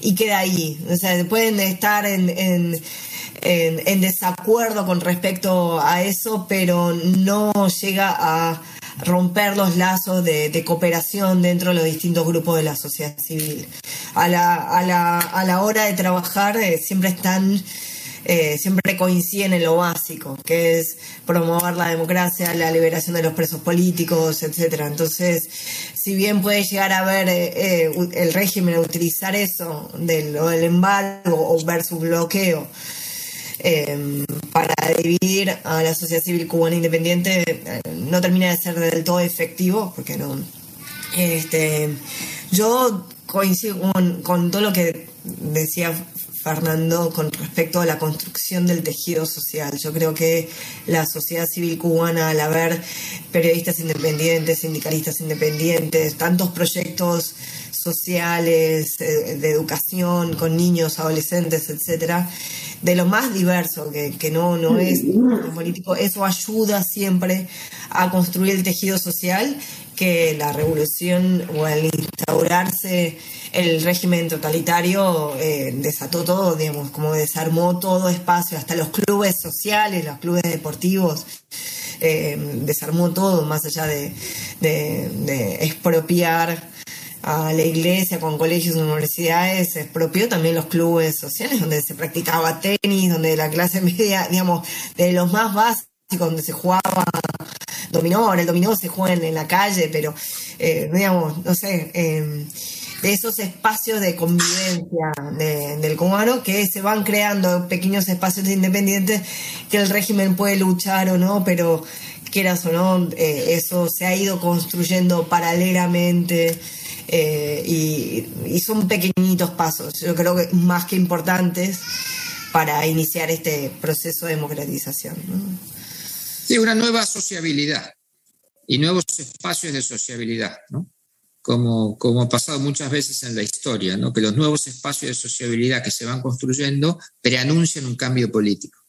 y queda ahí. O sea, pueden estar en, en, en desacuerdo con respecto a eso, pero no llega a romper los lazos de, cooperación dentro de los distintos grupos de la sociedad civil. A la, a la, a la hora de trabajar eh, siempre están... Eh, siempre coinciden en lo básico, que es promover la democracia, la liberación de los presos políticos, etcétera. Entonces, si bien puede llegar a ver eh, el régimen utilizar eso del, del embargo o versus bloqueo em, para dividir a la sociedad civil cubana independiente eh, no termina de ser del todo efectivo, porque no. Este, yo coincido con, con todo lo que decía Fernando, con respecto a la construcción del tejido social. Yo creo que la sociedad civil cubana, al haber periodistas independientes, sindicalistas independientes, tantos proyectos sociales, eh, de educación con niños, adolescentes, etcétera, de lo más diverso, que, no, no es político, eso ayuda siempre a construir el tejido social que la revolución o al instaurarse el régimen totalitario eh, desató todo, digamos, como desarmó todo espacio, hasta los clubes sociales, los clubes deportivos, eh, desarmó todo, más allá de, expropiar a la iglesia con colegios universidades, expropió también los clubes sociales donde se practicaba tenis, donde la clase <laughs> media, digamos, de los más básicos, donde se jugaba dominó, ahora el dominó se juega en, la calle, pero, eh, digamos, no sé, de esos espacios de convivencia del cubano que se van creando pequeños espacios independientes que el régimen puede luchar o no, pero quieras o no, eh, eso se ha ido construyendo paralelamente eh, y, son pequeñitos pasos, yo creo que más que importantes para iniciar este proceso de democratización. Sí, una nueva sociabilidad y nuevos espacios de sociabilidad, ¿no? como, como ha pasado muchas veces en la historia, ¿no? que los nuevos espacios de sociabilidad que se van construyendo preanuncian un cambio político.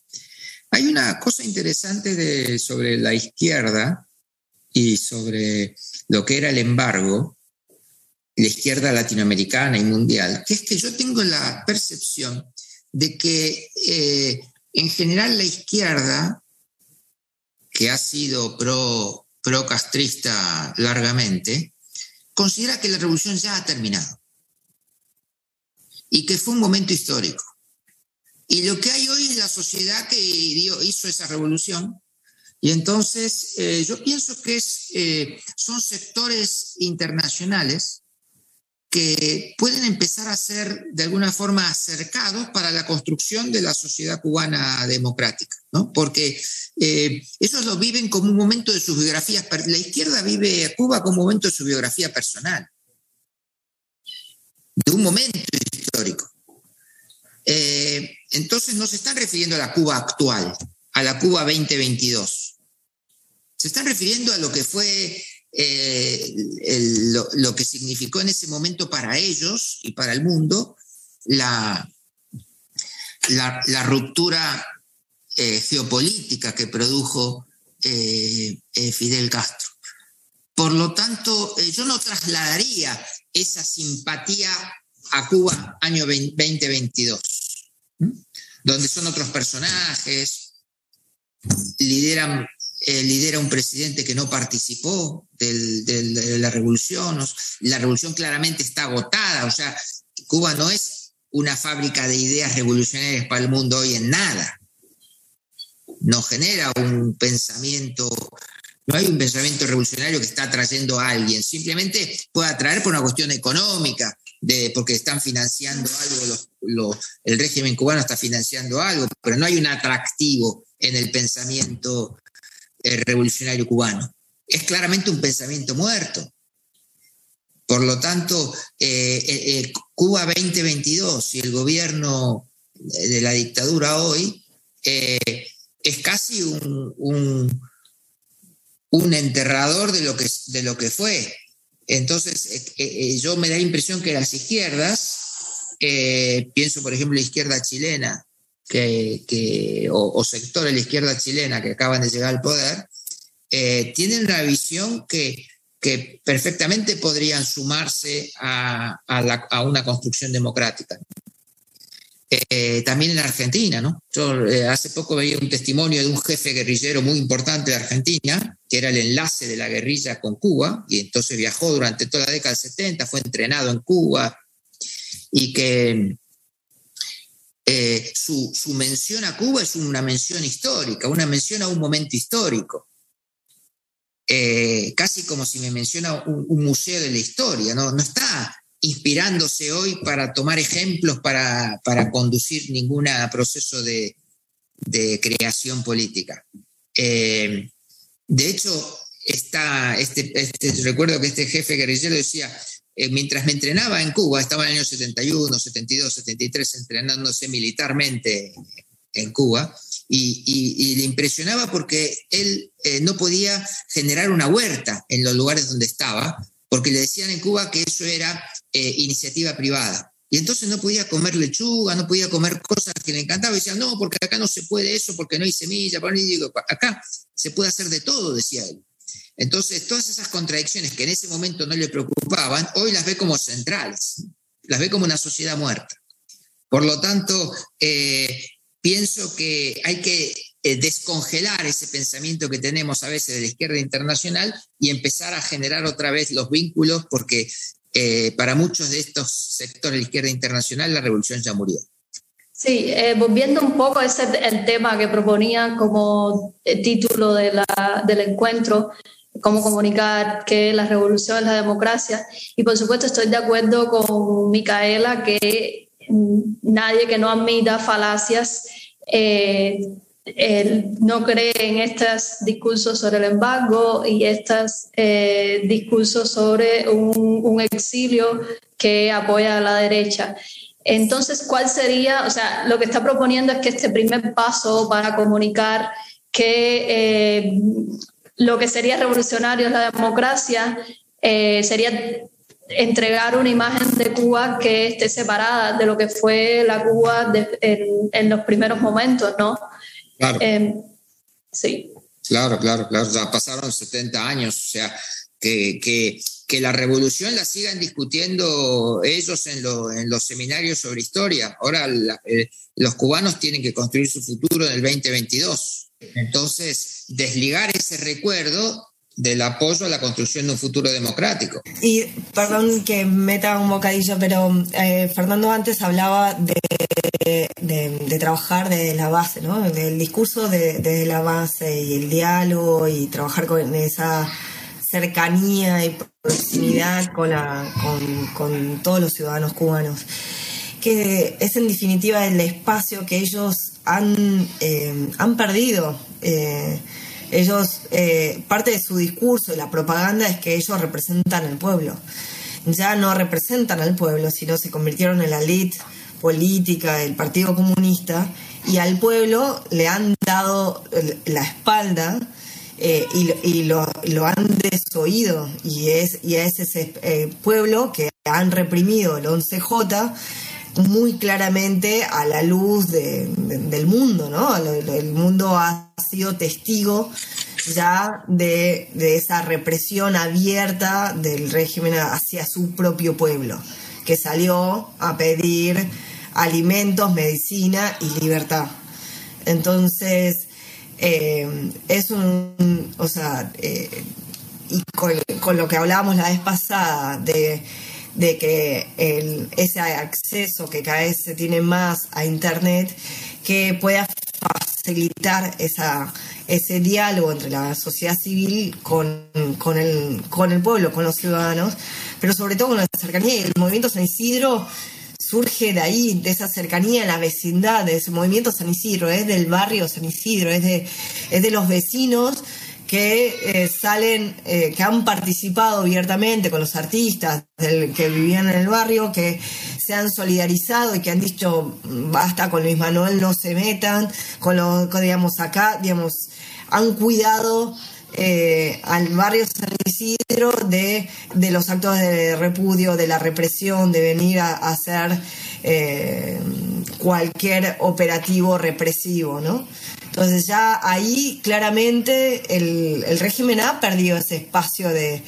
Hay una cosa interesante de, sobre la izquierda y sobre lo que era el embargo, la izquierda latinoamericana y mundial, que es que yo tengo la percepción de que eh, en general la izquierda, que ha sido pro, pro castrista largamente, considera que la revolución ya ha terminado y que fue un momento histórico. Y lo que hay hoy es la sociedad que hizo esa revolución. Y entonces eh, yo pienso que es, eh, son sectores internacionales que pueden empezar a ser de alguna forma acercados para la construcción de la sociedad cubana democrática, ¿no? Porque eh, ellos lo viven como un momento de sus biografías. La izquierda vive a Cuba como un momento de su biografía personal, de un momento histórico. Eh, entonces no se están refiriendo a la Cuba actual, a la Cuba 2022. Se están refiriendo a lo que fue eh, lo, que significó en ese momento para ellos y para el mundo la, la, ruptura eh, geopolítica que produjo eh, Fidel Castro. Por lo tanto, yo no trasladaría esa simpatía a Cuba año 2022, donde son otros personajes, lideran eh, lidera un presidente que no participó de la revolución. La revolución claramente está agotada, o sea, Cuba no es una fábrica de ideas revolucionarias para el mundo hoy en nada. No genera un pensamiento, no hay un pensamiento revolucionario que está atrayendo a alguien, simplemente puede atraer por una cuestión económica, porque están financiando algo, el régimen cubano está financiando algo, pero no hay un atractivo en el pensamiento revolucionario cubano. Es claramente un pensamiento muerto. Por lo tanto, eh, eh, eh, Cuba 2022 y el gobierno de la dictadura hoy es casi un, un, enterrador de lo, que, de lo que fue. Entonces, yo me da la impresión que las izquierdas, pienso por ejemplo la izquierda chilena, que, o, sectores de la izquierda chilena que acaban de llegar al poder, eh, tienen una visión que, que perfectamente podrían sumarse a, a, una construcción democrática. Eh, también en Argentina, ¿no? Yo eh, hace poco veía un testimonio de un jefe guerrillero muy importante de Argentina, que era el enlace de la guerrilla con Cuba, y entonces viajó durante toda la década del 70, fue entrenado en Cuba, y que eh, su, mención a Cuba es una mención histórica, una mención a un momento histórico. Eh, casi como si me menciona un, museo de la historia, ¿no? está inspirándose hoy para tomar ejemplos para, conducir ningún proceso de, de creación política. Eh, de hecho, está este, este, recuerdo que este jefe guerrillero decía, eh, mientras me entrenaba en Cuba, estaba en el año 71, 72, 73, entrenándose militarmente en Cuba, y, le impresionaba porque él eh, no podía generar una huerta en los lugares donde estaba, porque le decían en Cuba que eso era iniciativa privada. Y entonces no podía comer lechuga, no podía comer cosas que le encantaban. Y decía, no, porque acá no se puede eso, porque no hay semilla. Digo, acá se puede hacer de todo, decía él. Entonces, todas esas contradicciones que en ese momento no le preocupaban, hoy las ve como centrales, las ve como una sociedad muerta. Por lo tanto, eh, pienso que hay que eh, descongelar ese pensamiento que tenemos a veces de la izquierda internacional y empezar a generar otra vez los vínculos, porque eh, para muchos de estos sectores de la izquierda internacional la revolución ya murió. Sí, volviendo un poco a ese el tema que proponía como título del encuentro, cómo comunicar que la revolución es la democracia. Y por supuesto estoy de acuerdo con Micaela que nadie que no admita falacias él no cree en estos discursos sobre el embargo y estos eh, discursos sobre un, exilio que apoya a la derecha. Entonces, ¿cuál sería? O sea, lo que está proponiendo es que este primer paso para comunicar que eh, lo que sería revolucionario la democracia eh, sería entregar una imagen de Cuba que esté separada de lo que fue la Cuba en, en, los primeros momentos, ¿no? Claro. Em, sí. Claro, claro, claro. Ya pasaron 70 años, o sea, que, que, que la revolución la sigan discutiendo ellos en, en los seminarios sobre historia. Ahora eh, los cubanos tienen que construir su futuro en el 2022. Entonces, desligar ese recuerdo del apoyo a la construcción de un futuro democrático. Y perdón que meta un bocadillo, pero eh, Fernando antes hablaba de, de, trabajar desde la base, ¿no? Del discurso desde de la base y el diálogo y trabajar con esa cercanía y proximidad con, la, con, con todos los ciudadanos cubanos que es en definitiva el espacio que ellos han, eh, han perdido. Eh, ellos, eh, parte de su discurso y la propaganda es que ellos representan al pueblo. Ya no representan al pueblo, sino se convirtieron en la elite política del Partido Comunista y al pueblo le han dado la espalda eh, y, lo, han desoído y es, y es ese eh, pueblo que han reprimido el 11J muy claramente a la luz del mundo, ¿no? El mundo ha sido testigo ya de, esa represión abierta del régimen hacia su propio pueblo, que salió a pedir alimentos, medicina y libertad. Entonces, eh, es un, o sea, eh, y con, con, lo que hablábamos la vez pasada de de que el, ese acceso que cada vez se tiene más a Internet, que pueda facilitar esa, ese diálogo entre la sociedad civil con, con, el, con el pueblo, con los ciudadanos, pero sobre todo con la cercanía. El movimiento San Isidro surge de ahí, de esa cercanía la vecindad, de ese movimiento San Isidro, es del barrio San Isidro, es de, es de los vecinos que eh, salen, eh, que han participado abiertamente con los artistas que vivían en el barrio, que se han solidarizado y que han dicho basta con Luis Manuel, no se metan, con lo que digamos acá, digamos, han cuidado eh, al barrio San Isidro de, de, los actos de repudio, de la represión, de venir a hacer cualquier operativo represivo, ¿no? Entonces ya ahí claramente el, régimen ha perdido ese espacio de,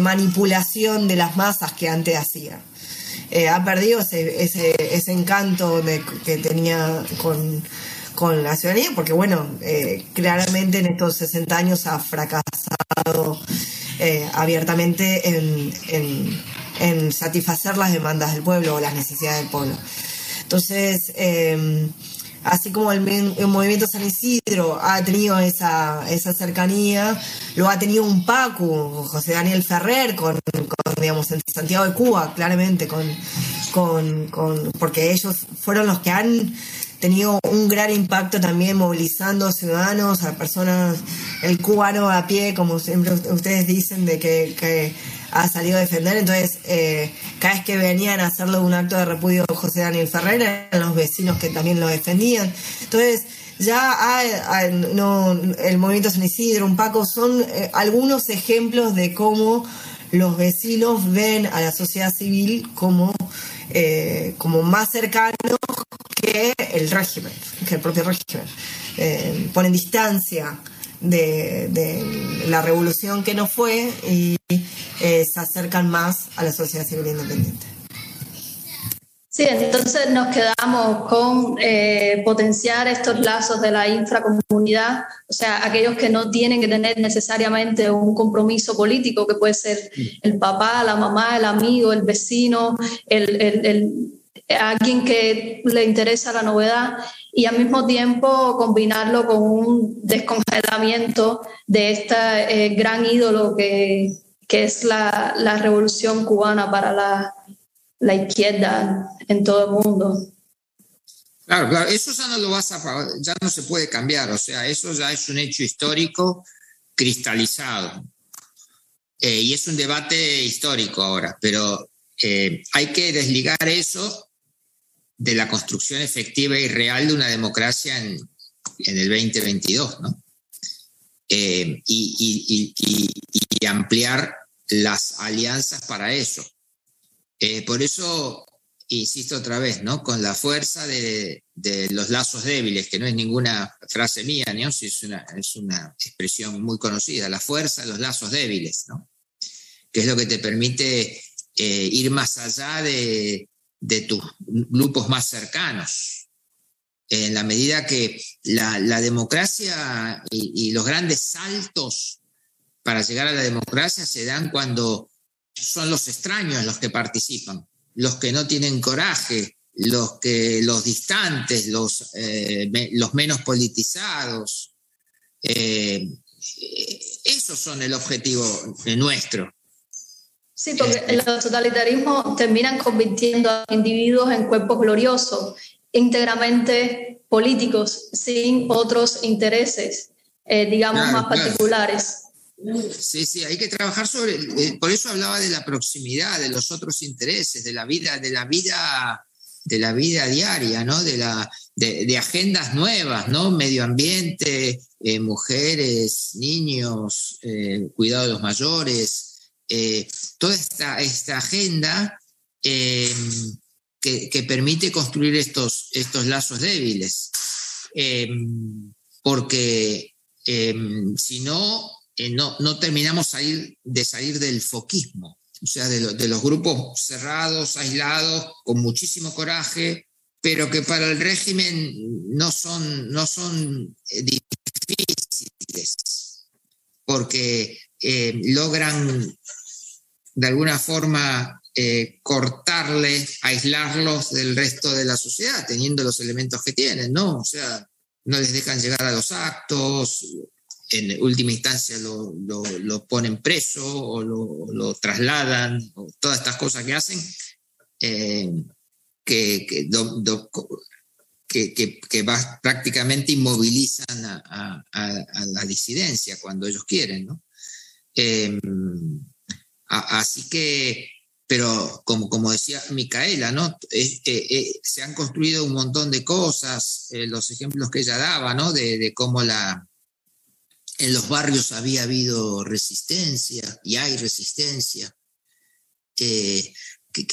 manipulación de las masas que antes hacía. Eh, ha perdido ese, ese, encanto que tenía con, la ciudadanía, porque bueno, eh, claramente en estos 60 años ha fracasado eh, abiertamente en, en, satisfacer las demandas del pueblo o las necesidades del pueblo. Entonces, así como el, movimiento San Isidro ha tenido esa, esa cercanía, lo ha tenido un Paco, José Daniel Ferrer, con, digamos, en Santiago de Cuba, claramente, con, con, porque ellos fueron los que han tenido un gran impacto también movilizando ciudadanos, a personas, el cubano a pie, como siempre ustedes dicen, de que, ha salido a defender. Entonces, eh, cada vez que venían a hacerle un acto de repudio José Daniel Ferrer, eran los vecinos que también lo defendían. Entonces, ya no, el movimiento San Isidro, un Paco, son eh, algunos ejemplos de cómo los vecinos ven a la sociedad civil como, eh, como más cercanos que el régimen, que el propio régimen. Eh, ponen distancia de, la revolución que no fue y eh, se acercan más a la sociedad civil independiente. Sí, entonces nos quedamos con eh, potenciar estos lazos de la infracomunidad, o sea, aquellos que no tienen que tener necesariamente un compromiso político, que puede ser el papá, la mamá, el amigo, el vecino, el, alguien que le interesa la novedad y al mismo tiempo combinarlo con un descongelamiento de este gran ídolo que, que es la, la revolución cubana para la la izquierda en todo el mundo. Claro, claro, eso ya no lo vas a, ya no se puede cambiar, o sea, eso ya es un hecho histórico cristalizado. Eh, y es un debate histórico ahora, pero eh, hay que desligar eso de la construcción efectiva y real de una democracia en, el 2022, ¿no? Eh, y, ampliar las alianzas para eso. Eh, por eso, insisto otra vez, ¿no? Con la fuerza de, los lazos débiles, que no es ninguna frase mía, ¿no? es, una, es una expresión muy conocida, la fuerza de los lazos débiles, ¿no? Que es lo que te permite eh, ir más allá de, tus grupos más cercanos. En la medida que la, democracia y los grandes saltos para llegar a la democracia se dan cuando son los extraños los que participan, los que no tienen coraje, los, que, los distantes, los, eh, menos politizados. Eh, esos son el objetivo nuestro. Sí, porque eh, los totalitarismos terminan convirtiendo a individuos en cuerpos gloriosos, íntegramente políticos, sin otros intereses, digamos, más particulares. Sí, sí, hay que trabajar sobre, eh, por eso hablaba de la proximidad, de los otros intereses, de la vida, de la vida, de la vida diaria, ¿no? De, la, de, agendas nuevas, ¿no? Medio ambiente, eh, mujeres, niños, eh, cuidado de los mayores, toda esta, esta agenda em, que, permite construir estos, estos lazos débiles. Em, porque si no, eh, no, no, terminamos de salir del foquismo, o sea, de, los grupos cerrados, aislados, con muchísimo coraje, pero que para el régimen no son, no son eh, difíciles, porque eh, logran de alguna forma cortarle, aislarlos del resto de la sociedad, teniendo los elementos que tienen, ¿no? O sea, no les dejan llegar a los actos, en última instancia lo, ponen preso o lo, trasladan, o todas estas cosas que hacen, eh, que, que, prácticamente inmovilizan a, la disidencia cuando ellos quieren. ¿no? Así que, pero como, como decía Micaela, ¿no? Eh, eh, se han construido un montón de cosas, los ejemplos que ella daba, ¿no? de cómo la en los barrios había habido resistencia y hay resistencia, que,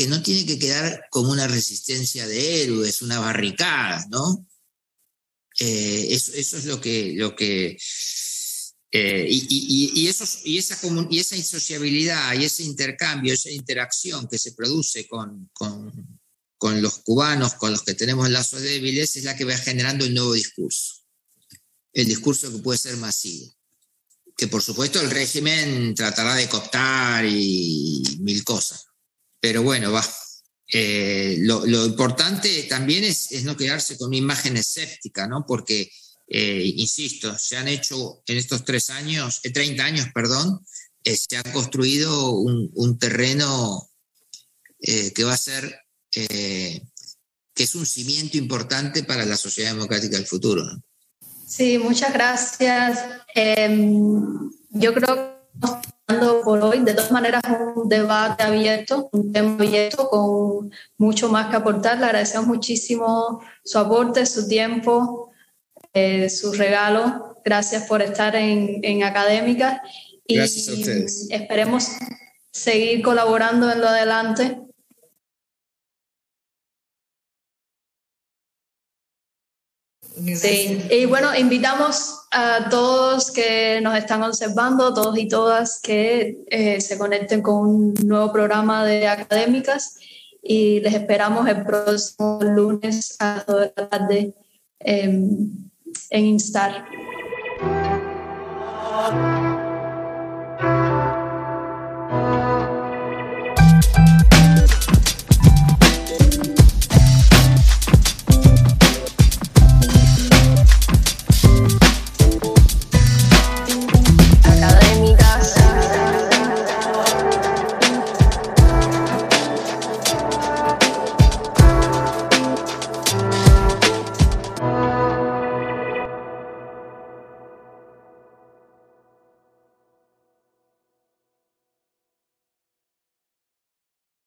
no tiene que quedar como una resistencia de héroes, una barricada, ¿no? Eh, eso, es lo que... Lo que eh, y, eso, y, esa y esa insociabilidad y ese intercambio, esa interacción que se produce con, con los cubanos, con los que tenemos lazos débiles, es la que va generando el nuevo discurso. El discurso que puede ser masivo que por supuesto el régimen tratará de cooptar y mil cosas. Pero bueno, va. Eh, lo, importante también es, no quedarse con una imagen escéptica, ¿no? Porque, eh, insisto, se han hecho en estos tres años, 30 eh, años, perdón, se ha construido un, terreno que va a ser que es un cimiento importante para la sociedad democrática del futuro. Sí, muchas gracias. Em, yo creo que estamos por hoy, de todas maneras, un debate abierto, un tema abierto con mucho más que aportar. Le agradecemos muchísimo su aporte, su tiempo, eh, su regalo. Gracias por estar en, en Académica. Y Gracias a ustedes. Esperemos seguir colaborando en lo adelante Sí, y bueno, invitamos a todos que nos están observando, todos y todas, que eh, se conecten con un nuevo programa de académicas y les esperamos el próximo lunes a las 2 de la tarde en Instar.